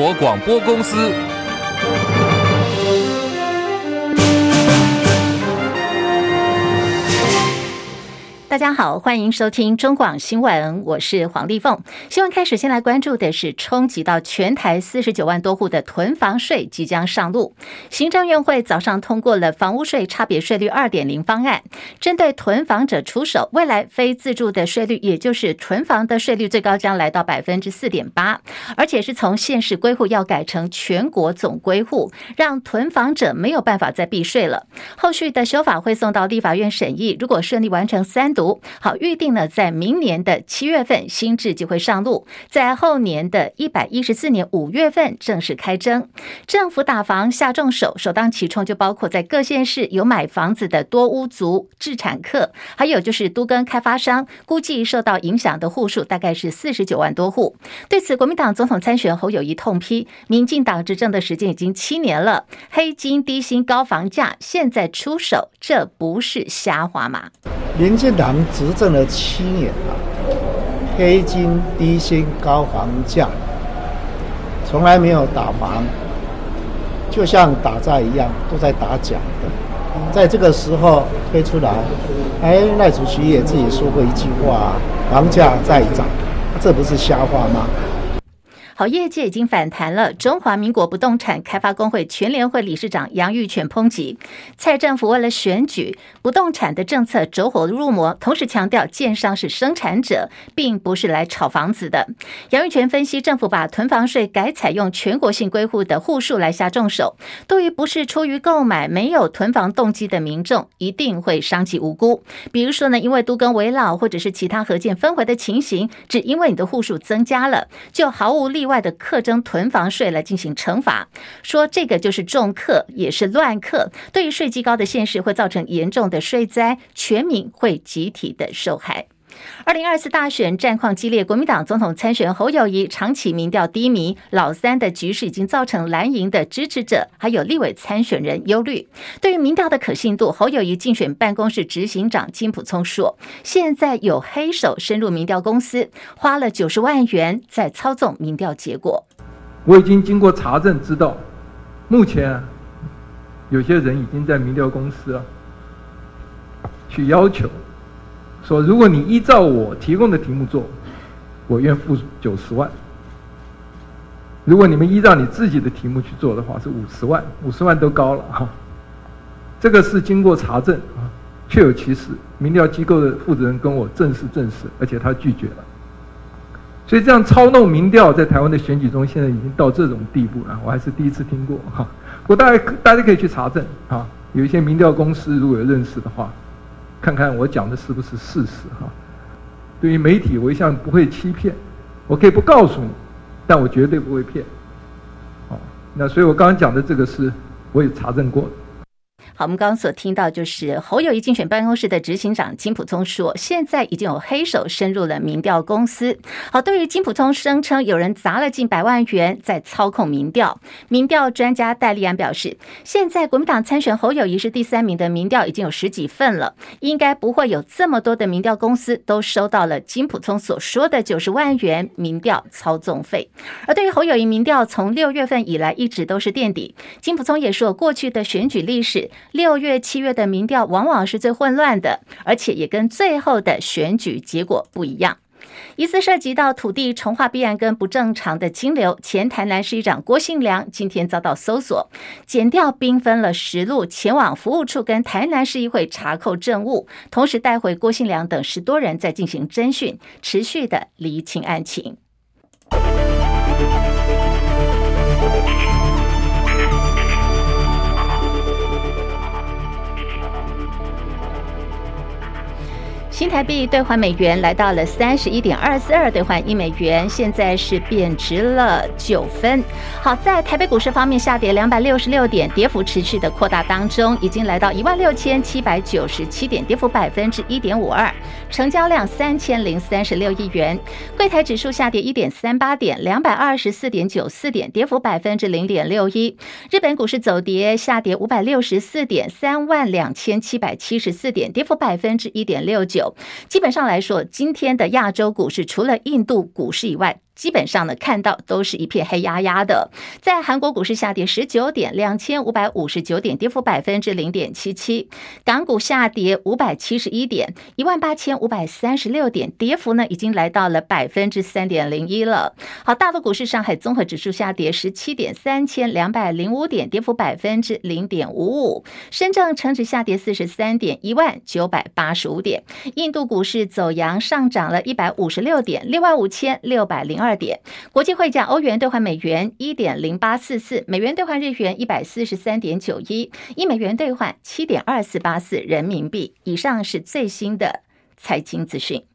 国广播公司。大家好，欢迎收听中广新闻，我是黄丽凤。新闻开始，先来关注的是冲击到全台四十九万多户的囤房税即将上路。行政院会早上通过了房屋税差别税率二点零方案，针对囤房者出手，未来非自住的税率，也就是囤房的税率最高将来到百分之四点八，而且是从县市归户要改成全国总归户，让囤房者没有办法再避税了。后续的修法会送到立法院审议，如果顺利完成三。好，预定呢，在明年的七月份新制就会上路，在后年的一百一十四年五月份正式开征。政府打房下重手，首当其冲就包括在各县市有买房子的多屋族、置产客，还有就是都跟开发商，估计受到影响的户数大概是四十九万多户。对此，国民党总统参选侯友宜痛批，民进党执政的时间已经七年了，黑金低薪高房价现在出手，这不是瞎话吗？民进党执政了七年了，黑金、低薪、高房价，从来没有打房，就像打仗一样，都在打假的。在这个时候推出来，哎，赖主席也自己说过一句话：房价在涨，这不是瞎话吗？好，业界已经反弹了。中华民国不动产开发工会全联会理事长杨玉泉抨击蔡政府为了选举，不动产的政策走火入魔，同时强调建商是生产者，并不是来炒房子的。杨玉泉分析，政府把囤房税改采用全国性归户的户数来下重手，对于不是出于购买、没有囤房动机的民众，一定会伤及无辜。比如说呢，因为都更危老或者是其他合建分回的情形，只因为你的户数增加了，就毫无例外。的课征囤房税来进行惩罚，说这个就是重课，也是乱课，对于税基高的县市会造成严重的税灾，全民会集体的受害。二零二四大选战况激烈，国民党总统参选侯友谊长期民调低迷，老三的局势已经造成蓝营的支持者还有立委参选人忧虑。对于民调的可信度，侯友谊竞选办公室执行长金普聪说：“现在有黑手深入民调公司，花了九十万元在操纵民调结果。我已经经过查证，知道目前有些人已经在民调公司啊去要求。”说：“如果你依照我提供的题目做，我愿付九十万。如果你们依照你自己的题目去做的话，是五十万，五十万都高了哈。这个是经过查证啊，确有其事。民调机构的负责人跟我正式证实，而且他拒绝了。所以这样操弄民调，在台湾的选举中，现在已经到这种地步了。我还是第一次听过哈。不过大家大家可以去查证啊，有一些民调公司，如果有认识的话。”看看我讲的是不是事实哈？对于媒体，我一向不会欺骗，我可以不告诉你，但我绝对不会骗。哦，那所以我刚刚讲的这个是，我也查证过的。好，我们刚刚所听到就是侯友谊竞选办公室的执行长金普聪说，现在已经有黑手深入了民调公司。好，对于金普聪声称有人砸了近百万元在操控民调，民调专家戴立安表示，现在国民党参选侯友谊是第三名的民调已经有十几份了，应该不会有这么多的民调公司都收到了金普聪所说的九十万元民调操纵费。而对于侯友谊民调从六月份以来一直都是垫底，金普聪也说，过去的选举历史。六月、七月的民调往往是最混乱的，而且也跟最后的选举结果不一样。疑似涉及到土地重划弊案跟不正常的金流，前台南市议长郭信良今天遭到搜索，检调兵分了十路前往服务处跟台南市议会查扣证物，同时带回郭信良等十多人在进行侦讯，持续的厘清案情。新台币兑换美元来到了三十一点二四二兑换一美元，现在是贬值了九分。好，在台北股市方面下跌两百六十六点，跌幅持续的扩大当中，已经来到一万六千七百九十七点，跌幅百分之一点五二，成交量三千零三十六亿元。柜台指数下跌一点三八点，两百二十四点九四点，跌幅百分之零点六一。日本股市走跌，下跌五百六十四点，三万两千七百七十四点，跌幅百分之一点六九。基本上来说，今天的亚洲股市除了印度股市以外，基本上呢，看到都是一片黑压压的。在韩国股市下跌十九点，两千五百五十九点，跌幅百分之零点七七。港股下跌五百七十一点，一万八千五百三十六点，跌幅呢已经来到了百分之三点零一了。好，大陆股市上海综合指数下跌十七点，三千两百零五点，跌幅百分之零点五五。深圳成指下跌四十三点，一万九百八十五点。印度股市走阳，上涨了一百五十六点，六万五千六百零二。点，国际汇价，欧元兑换美元一点零八四四，美元兑换日元一百四十三点九一，一美元兑换七点二四八四人民币。以上是最新的财经资讯。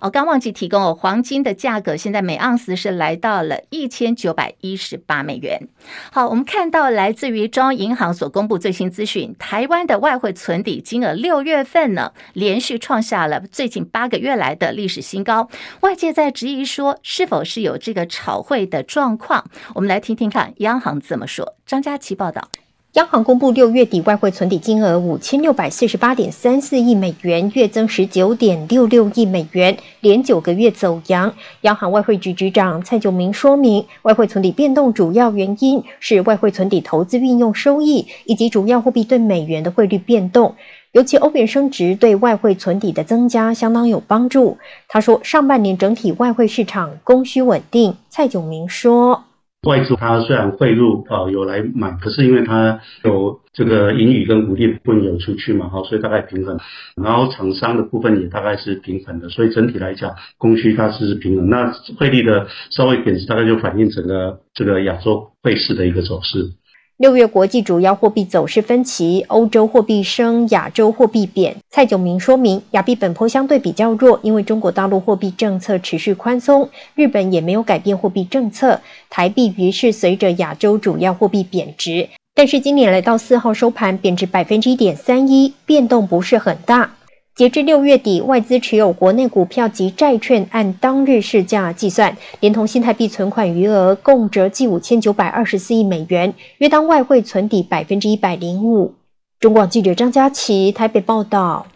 哦，刚忘记提供哦，黄金的价格现在每盎司是来到了一千九百一十八美元。好，我们看到来自于中央银行所公布最新资讯，台湾的外汇存底金额六月份呢，连续创下了最近八个月来的历史新高。外界在质疑说，是否是有这个炒汇的状况？我们来听听看央行怎么说。张佳琪报道。央行公布六月底外汇存底金额五千六百四十八点三四亿美元，月增十九点六六亿美元，连九个月走扬。央行外汇局局长蔡九明说明，外汇存底变动主要原因是外汇存底投资运用收益以及主要货币对美元的汇率变动，尤其欧元升值对外汇存底的增加相当有帮助。他说，上半年整体外汇市场供需稳定。蔡九明说。外资它虽然汇入啊有来买，可是因为它有这个盈余跟股利不能有出去嘛，哈，所以大概平衡。然后厂商的部分也大概是平衡的，所以整体来讲供需它是平衡。那汇率的稍微贬值，大概就反映整个这个亚洲汇市的一个走势。六月国际主要货币走势分歧，欧洲货币升，亚洲货币贬。蔡炯明说明，亚币本波相对比较弱，因为中国大陆货币政策持续宽松，日本也没有改变货币政策，台币于是随着亚洲主要货币贬值。但是今年来到四号收盘贬值百分之一点三一，变动不是很大。截至六月底，外资持有国内股票及债券，按当日市价计算，连同新台币存款余额，共折计五千九百二十四亿美元，约当外汇存底百分之一百零五。中广记者张佳琪台北报道。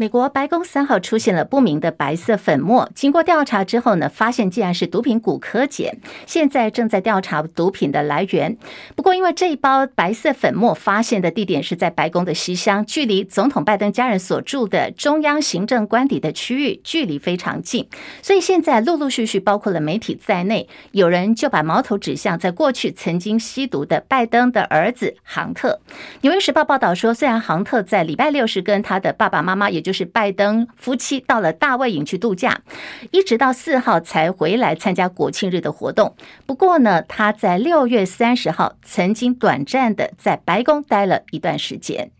美国白宫三号出现了不明的白色粉末，经过调查之后呢，发现竟然是毒品古柯碱，现在正在调查毒品的来源。不过，因为这一包白色粉末发现的地点是在白宫的西厢，距离总统拜登家人所住的中央行政官邸的区域距离非常近，所以现在陆陆续续，包括了媒体在内，有人就把矛头指向在过去曾经吸毒的拜登的儿子杭特。纽约时报报道说，虽然杭特在礼拜六是跟他的爸爸妈妈，也就是拜登夫妻到了大外营去度假，一直到四号才回来参加国庆日的活动。不过呢，他在六月三十号曾经短暂的在白宫待了一段时间。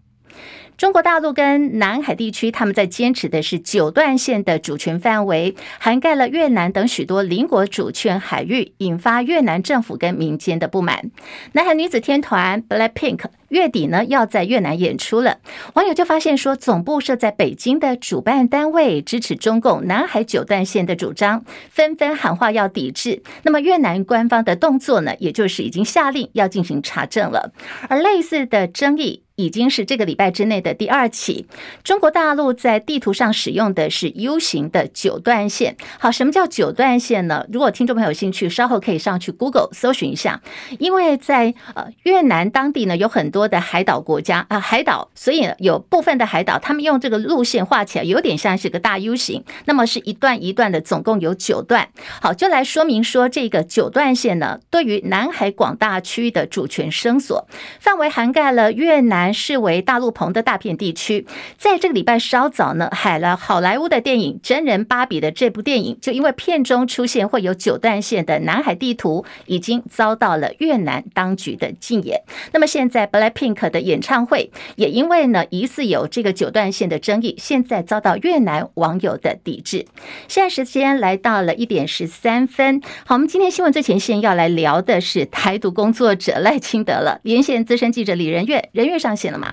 中国大陆跟南海地区，他们在坚持的是九段线的主权范围，涵盖了越南等许多邻国主权海域，引发越南政府跟民间的不满。南海女子天团 BLACKPINK 月底呢要在越南演出了，网友就发现说，总部设在北京的主办单位支持中共南海九段线的主张，纷纷喊话要抵制。那么越南官方的动作呢，也就是已经下令要进行查证了，而类似的争议。已经是这个礼拜之内的第二起。中国大陆在地图上使用的是 U 型的九段线。好，什么叫九段线呢？如果听众朋友有兴趣，稍后可以上去 Google 搜寻一下。因为在呃越南当地呢，有很多的海岛国家啊、海岛，所以有部分的海岛，他们用这个路线画起来，有点像是个大 U 型。那么是一段一段的，总共有九段。好，就来说明说这个九段线呢，对于南海广大区域的主权声索范围涵盖了越南。视为大陆棚的大片地区，在这个礼拜稍早呢，海了好莱坞的电影《真人芭比》的这部电影，就因为片中出现会有九段线的南海地图，已经遭到了越南当局的禁演。那么现在 BLACKPINK 的演唱会也因为呢疑似有这个九段线的争议，现在遭到越南网友的抵制。现在时间来到了一点十三分，好，我们今天新闻最前线要来聊的是台独工作者赖清德了。连线资深记者李仁月，仁月上线了吗？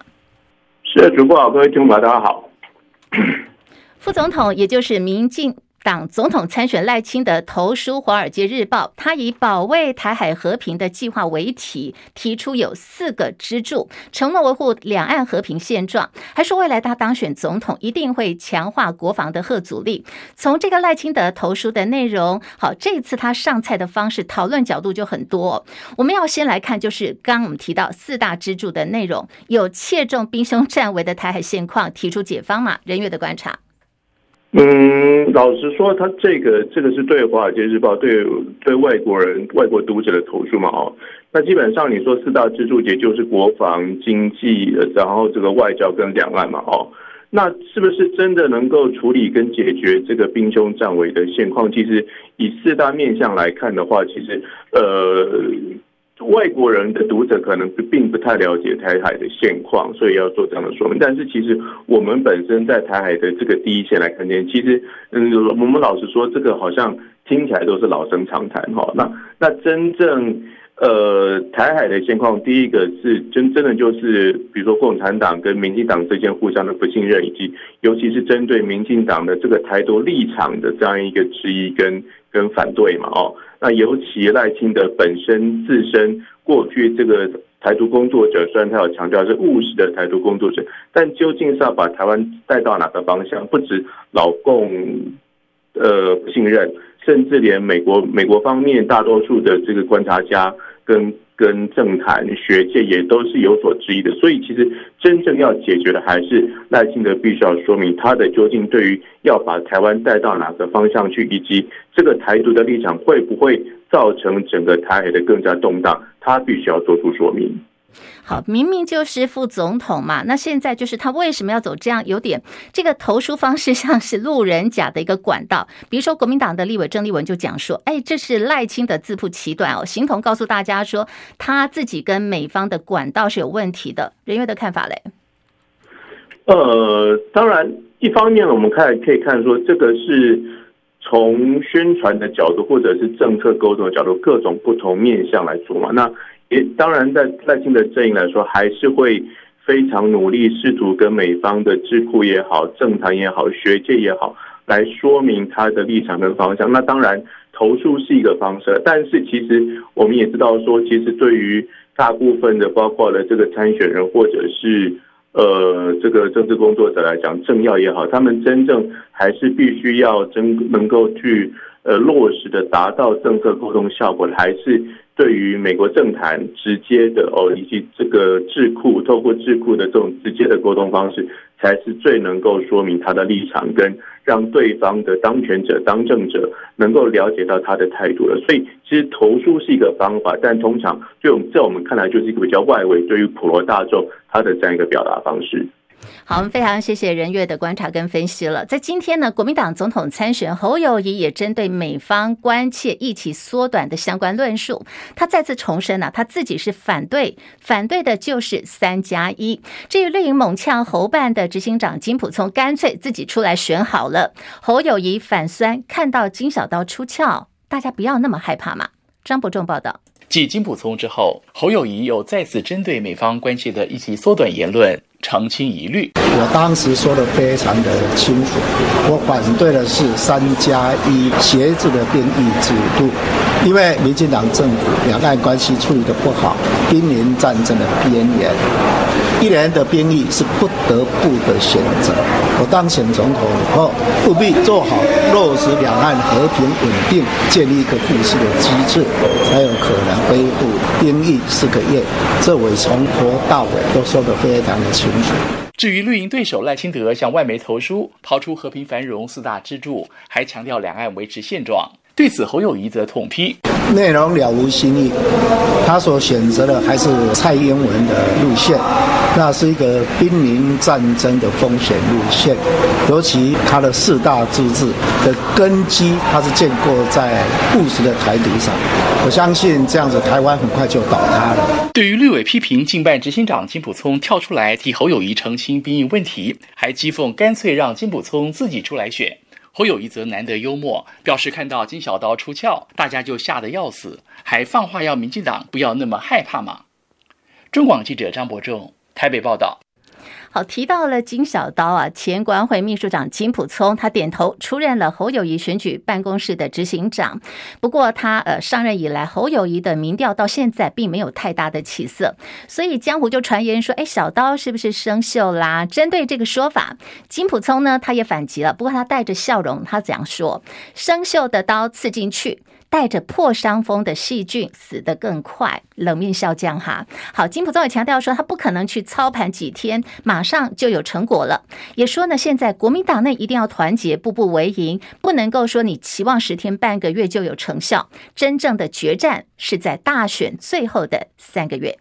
是的，主播好，各位听众朋友大家好。副总统，也就是民进党总统参选赖清德投书《华尔街日报》，他以保卫台海和平的计划为题，提出有四个支柱，承诺维护两岸和平现状，还说未来他当选总统一定会强化国防的吓阻力。从这个赖清德投书的内容，好，这次他上菜的方式，讨论角度就很多。我们要先来看，就是刚刚我们提到四大支柱的内容，有切中兵凶战危的台海现况，提出解方嘛？人月的观察。嗯，老实说，他这个这个是对《华尔街日报》对对外国人、外国读者的投诉嘛？哦，那基本上你说四大支柱，也就是国防、经济，然后这个外交跟两岸嘛？哦，那是不是真的能够处理跟解决这个兵凶战危的现况？其实以四大面向来看的话，其实呃。外国人的读者可能并不太了解台海的现况，所以要做这样的说明。但是其实我们本身在台海的这个第一线来看见，其实嗯，我们老实说，这个好像听起来都是老生常谈哈。那那真正呃台海的现况，第一个是真真的就是，比如说共产党跟民进党之间互相的不信任，以及尤其是针对民进党的这个台独立场的这样一个质疑跟跟反对嘛哦。那尤其赖清德本身自身过去这个台独工作者，虽然他有强调是务实的台独工作者，但究竟是要把台湾带到哪个方向？不止老共呃不信任，甚至连美国美国方面大多数的这个观察家跟。跟政坛学界也都是有所质疑的，所以其实真正要解决的还是赖清德必须要说明他的究竟对于要把台湾带到哪个方向去，以及这个台独的立场会不会造成整个台海的更加动荡，他必须要做出说明。好，明明就是副总统嘛，那现在就是他为什么要走这样有点这个投书方式像是路人甲的一个管道？比如说国民党的立委郑丽文就讲说，哎，这是赖清的自曝其短哦，形同告诉大家说他自己跟美方的管道是有问题的。人月的看法嘞？呃，当然，一方面呢我们看可以看说，这个是从宣传的角度或者是政策沟通的角度，各种不同面向来说嘛，那。当然，在赖清德阵营来说，还是会非常努力，试图跟美方的智库也好、政坛也好、学界也好，来说明他的立场跟方向。那当然，投诉是一个方式，但是其实我们也知道说，其实对于大部分的，包括了这个参选人或者是呃这个政治工作者来讲，政要也好，他们真正还是必须要真能够去呃落实的达到政策沟通效果，还是。对于美国政坛直接的哦，以及这个智库透过智库的这种直接的沟通方式，才是最能够说明他的立场，跟让对方的当权者、当政者能够了解到他的态度了。所以，其实投书是一个方法，但通常就在我们看来，就是一个比较外围，对于普罗大众他的这样一个表达方式。好，我们非常谢谢任月的观察跟分析了。在今天呢，国民党总统参选侯友谊也针对美方关切一起缩短的相关论述，他再次重申呢、啊，他自己是反对，反对的就是三加一。至于绿营猛呛侯办的执行长金溥聪，干脆自己出来选好了。侯友谊反酸，看到金小刀出鞘，大家不要那么害怕嘛。张伯仲报道。继金溥聪之后，侯友谊又再次针对美方关切的一起缩短言论。澄清疑虑，我当时说的非常的清楚，我反对的是三加一鞋子的兵役制度，因为民进党政府两岸关系处理的不好，濒临战争的边缘，一年的兵役是不得不的选择。我当选总统以后，务必做好落实两岸和平稳定，建立一个护市的机制，才有可能恢复兵役四个月。这我从头到尾都说得非常的清楚。至于绿营对手赖清德向外媒投书，抛出和平繁荣四大支柱，还强调两岸维持现状。对此，侯友谊则痛批。内容了无新意，他所选择的还是蔡英文的路线，那是一个濒临战争的风险路线。尤其他的四大自治的根基，他是建构在务实的台独上。我相信这样子，台湾很快就倒塌了。对于绿委批评，竞办执行长金溥聪跳出来替侯友谊澄清兵役问题，还讥讽干脆让金溥聪自己出来选。颇有一则难得幽默，表示看到金小刀出鞘，大家就吓得要死，还放话要民进党不要那么害怕嘛。中广记者张伯仲台北报道。好，提到了金小刀啊，前国安会秘书长金普聪，他点头出任了侯友谊选举办公室的执行长。不过他呃上任以来，侯友谊的民调到现在并没有太大的起色，所以江湖就传言说，哎，小刀是不是生锈啦？针对这个说法，金普聪呢他也反击了，不过他带着笑容，他怎样说：生锈的刀刺进去。带着破伤风的细菌死得更快，冷面笑匠哈。好，金溥聪也强调说，他不可能去操盘几天，马上就有成果了。也说呢，现在国民党内一定要团结，步步为营，不能够说你期望十天半个月就有成效。真正的决战是在大选最后的三个月。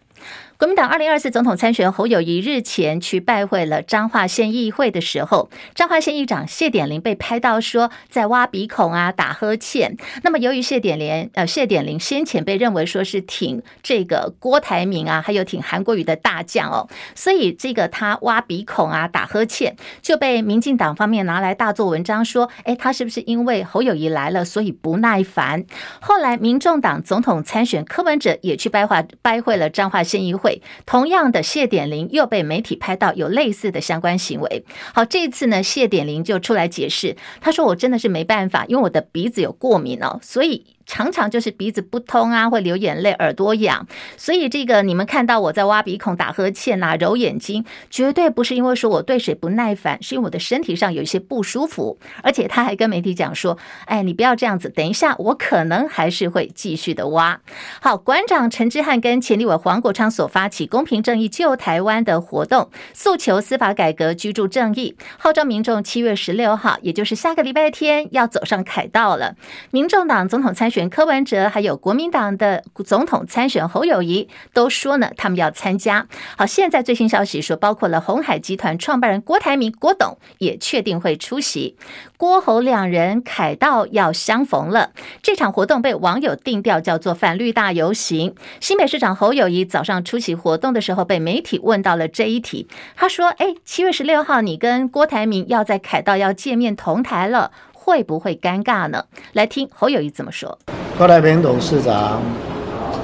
国民党二零二四总统参选侯友谊日前去拜会了彰化县议会的时候，彰化县议长谢点林被拍到说在挖鼻孔啊、打呵欠。那么由于谢点林呃谢点林先前被认为说是挺这个郭台铭啊，还有挺韩国瑜的大将哦，所以这个他挖鼻孔啊、打呵欠就被民进党方面拿来大做文章说，哎，他是不是因为侯友谊来了所以不耐烦？后来民众党总统参选柯文哲也去拜话拜会了彰化县议会。会同样的谢点玲又被媒体拍到有类似的相关行为。好，这一次呢，谢点玲就出来解释，他说：“我真的是没办法，因为我的鼻子有过敏哦，所以。”常常就是鼻子不通啊，会流眼泪，耳朵痒，所以这个你们看到我在挖鼻孔、打呵欠啊、揉眼睛，绝对不是因为说我对水不耐烦，是因为我的身体上有一些不舒服。而且他还跟媒体讲说：“哎，你不要这样子，等一下我可能还是会继续的挖。”好，馆长陈之汉跟前立委黄国昌所发起公平正义救台湾的活动，诉求司法改革、居住正义，号召民众七月十六号，也就是下个礼拜天要走上凯道了。民众党总统参选柯文哲还有国民党的总统参选侯友谊都说呢，他们要参加。好，现在最新消息说，包括了鸿海集团创办人郭台铭郭董也确定会出席。郭侯两人凯道要相逢了。这场活动被网友定调叫做反绿大游行。新北市长侯友谊早上出席活动的时候，被媒体问到了这一题，他说：“哎，七月十六号你跟郭台铭要在凯道要见面同台了。”会不会尴尬呢？来听侯友谊怎么说。郭台平董事长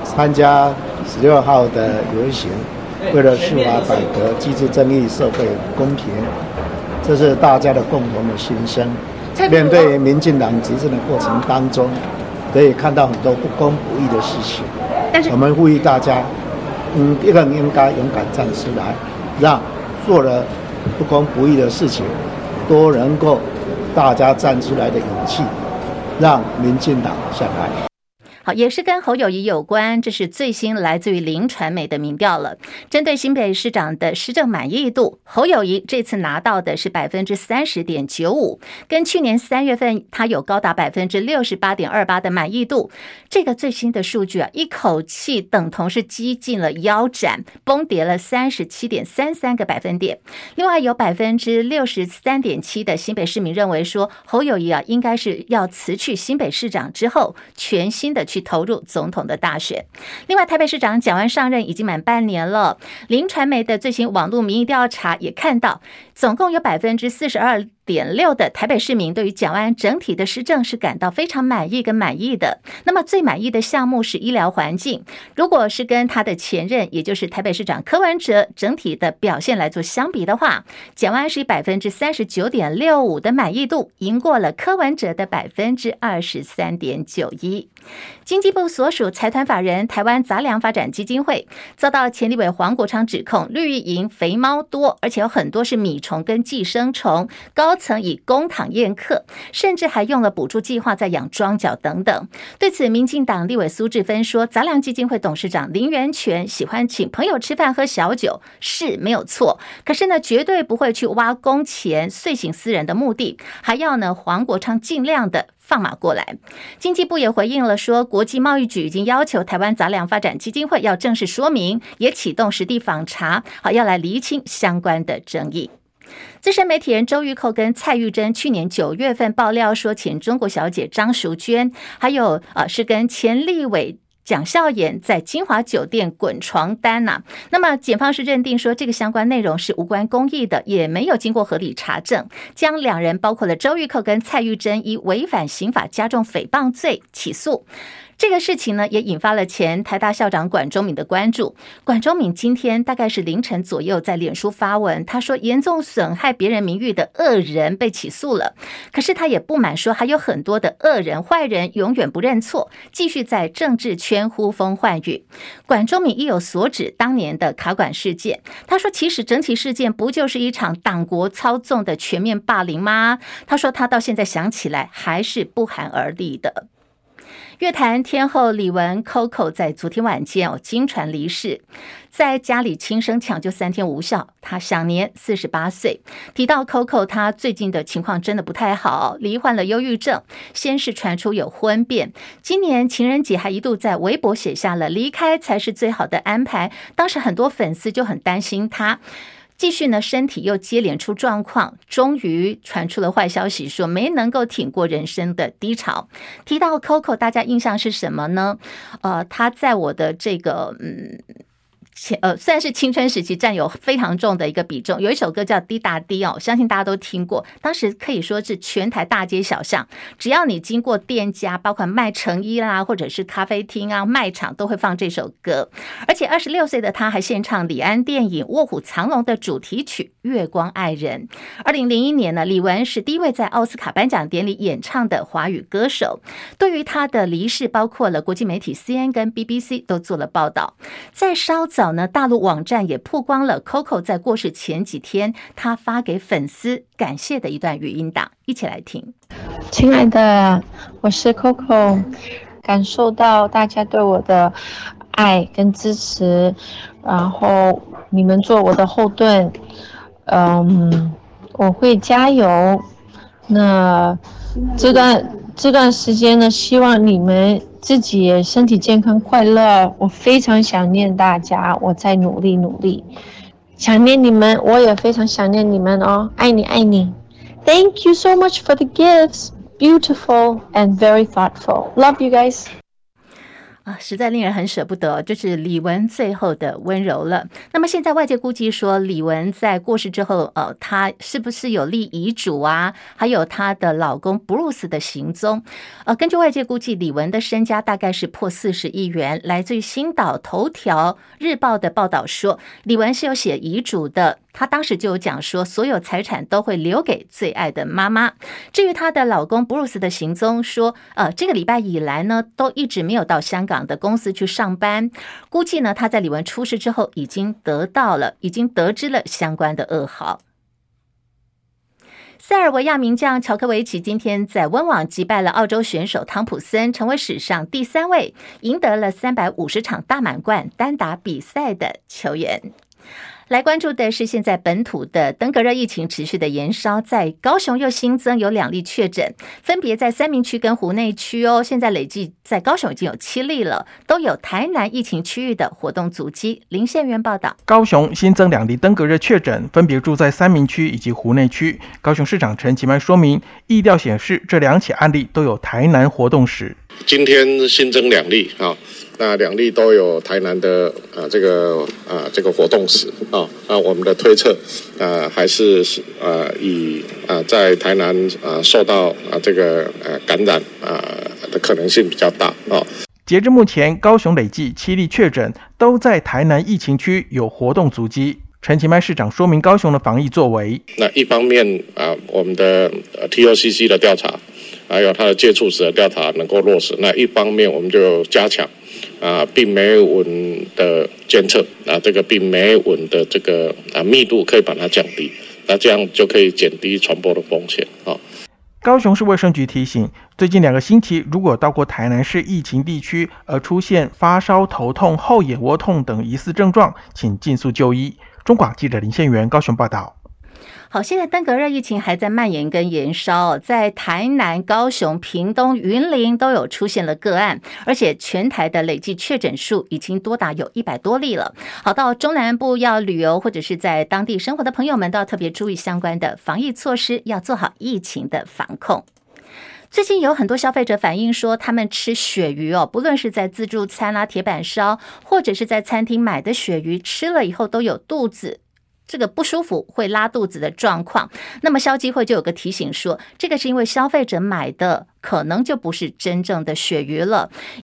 参加十六号的游行，为了司法改革、机制正义、社会公平，这是大家的共同的心声。面对民进党执政的过程当中，可以看到很多不公不义的事情。但是我们呼吁大家，嗯，一个人应该勇敢站出来，让做了不公不义的事情都能够。大家站出来的勇气，让民进党下台。也是跟侯友谊有关，这是最新来自于林传媒的民调了。针对新北市长的施政满意度，侯友谊这次拿到的是百分之三十点九五，跟去年三月份他有高达百分之六十八点二八的满意度。这个最新的数据啊，一口气等同是击进了腰斩，崩跌了三十七点三三个百分点。另外有百分之六十三点七的新北市民认为说，侯友谊啊应该是要辞去新北市长之后，全新的。去投入总统的大选。另外，台北市长蒋万上任已经满半年了。林传媒的最新网络民意调查也看到，总共有百分之四十二点六的台北市民对于蒋万安整体的施政是感到非常满意跟满意的。那么最满意的项目是医疗环境。如果是跟他的前任，也就是台北市长柯文哲整体的表现来做相比的话，蒋万安是以百分之三十九点六五的满意度赢过了柯文哲的百分之二十三点九一。经济部所属财团法人台湾杂粮发展基金会遭到前立委黄国昌指控绿营肥猫多，而且有很多是米虫跟寄生虫，高曾以公帑宴客，甚至还用了补助计划在养庄脚等等。对此，民进党立委苏志芬说，杂粮基金会董事长林源泉喜欢请朋友吃饭喝小酒是没有错，可是呢，绝对不会去挖公钱、遂行私人的目的，还要呢黄国昌尽量的。放马过来，经济部也回应了，说国际贸易局已经要求台湾杂粮发展基金会要正式说明，也启动实地访查，好要来厘清相关的争议。资深媒体人周玉蔻跟蔡玉珍去年九月份爆料说，前中国小姐张淑娟，还有呃是跟前立委。蒋孝严在金华酒店滚床单呐、那么检方是认定说这个相关内容是无关公益的，也没有经过合理查证，将两人包括了周玉蔻跟蔡玉珍以违反刑法加重诽谤罪起诉。这个事情呢，也引发了前台大校长管中闵的关注。管中闵今天大概是凌晨左右在脸书发文，他说严重损害别人名誉的恶人被起诉了。可是他也不满说，还有很多的恶人、坏人永远不认错，继续在政治圈呼风唤雨。管中闵意有所指，当年的卡管事件，他说其实整体事件不就是一场党国操纵的全面霸凌吗？他说他到现在想起来还是不寒而栗的。乐坛天后李玟 Coco 在昨天晚间哦，惊传离世，在家里轻生抢救三天无效，她享年四十八岁。提到 Coco，她最近的情况真的不太好，罹患了忧郁症，先是传出有婚变，今年情人节还一度在微博写下了离开才是最好的安排，当时很多粉丝就很担心她。继续呢，身体又接连出状况，终于传出了坏消息，说没能够挺过人生的低潮。提到 Coco，大家印象是什么呢？呃，他在我的这个嗯。呃，虽然是青春时期占有非常重的一个比重，有一首歌叫《滴答滴》哦，相信大家都听过。当时可以说是全台大街小巷，只要你经过店家，包括卖成衣啦，或者是咖啡厅啊、卖场，都会放这首歌。而且二十六岁的他还献唱李安电影《卧虎藏龙》的主题曲《月光爱人》。二零零一年呢，李玟是第一位在奥斯卡颁奖典礼演唱的华语歌手。对于他的离世，包括了国际媒体 CNN 跟 BBC 都做了报道。在稍早。早呢，大陆网站也曝光了 Coco 在过世前几天，他发给粉丝感谢的一段语音档，一起来听。亲爱的，我是 Coco，感受到大家对我的爱跟支持，然后你们做我的后盾，嗯，我会加油。那这段这段时间呢，希望你们。自己身体健康快乐，我非常想念大家，我在努力努力，想念你们，我也非常想念你们哦，爱你爱你，Thank you so much for the gifts, beautiful and very thoughtful, love you guys. 啊，实在令人很舍不得，就是李玟最后的温柔了。那么现在外界估计说，李玟在过世之后，呃，她是不是有立遗嘱啊？还有她的老公布鲁斯的行踪？呃，根据外界估计，李玟的身家大概是破四十亿元。来自于星岛头条日报的报道说，李玟是有写遗嘱的。她当时就有讲说，所有财产都会留给最爱的妈妈。至于她的老公布鲁斯的行踪，说，呃，这个礼拜以来呢，都一直没有到香港的公司去上班。估计呢，他在李文出事之后，已经得到了，已经得知了相关的噩耗。塞尔维亚名将乔科维奇今天在温网击败了澳洲选手汤普森，成为史上第三位赢得了三百五十场大满贯单打比赛的球员。来关注的是现在本土的登革热疫情持续的延烧，在高雄又新增有两例确诊，分别在三明区跟湖内区哦。现在累计在高雄已经有七例了，都有台南疫情区域的活动足迹。林宪元报道，高雄新增两例登革热确诊，分别住在三明区以及湖内区。高雄市长陈其迈说明，意调显示这两起案例都有台南活动史。今天新增两例啊。那两例都有台南的啊、呃，这个啊、呃，这个活动史啊，那我们的推测啊、呃，还是是啊，以啊、呃，在台南啊、呃、受到啊这个呃感染啊的可能性比较大啊。截至目前，高雄累计七例确诊，都在台南疫情区有活动足迹。陈其迈市长说明高雄的防疫作为。那一方面啊、呃，我们的 TOCC 的调查，还有他的接触史的调查能够落实，那一方面我们就加强。啊，病媒蚊的监测啊，这个病媒蚊的这个啊密度可以把它降低，那这样就可以减低传播的风险啊。高雄市卫生局提醒，最近两个星期如果到过台南市疫情地区而出现发烧、头痛、后眼窝痛等疑似症状，请尽速就医。中广记者林宪元高雄报道。好，现在登革热疫情还在蔓延跟延烧，在台南、高雄、屏东、云林都有出现了个案，而且全台的累计确诊数已经多达有一百多例了。好，到中南部要旅游或者是在当地生活的朋友们，都要特别注意相关的防疫措施，要做好疫情的防控。最近有很多消费者反映说，他们吃鳕鱼哦，不论是在自助餐啦、铁板烧，或者是在餐厅买的鳕鱼，吃了以后都有肚子。这个不舒服会拉肚子的状况，那么消基会就有个提醒说，这个是因为消费者买的可能就不是真正的鳕鱼了，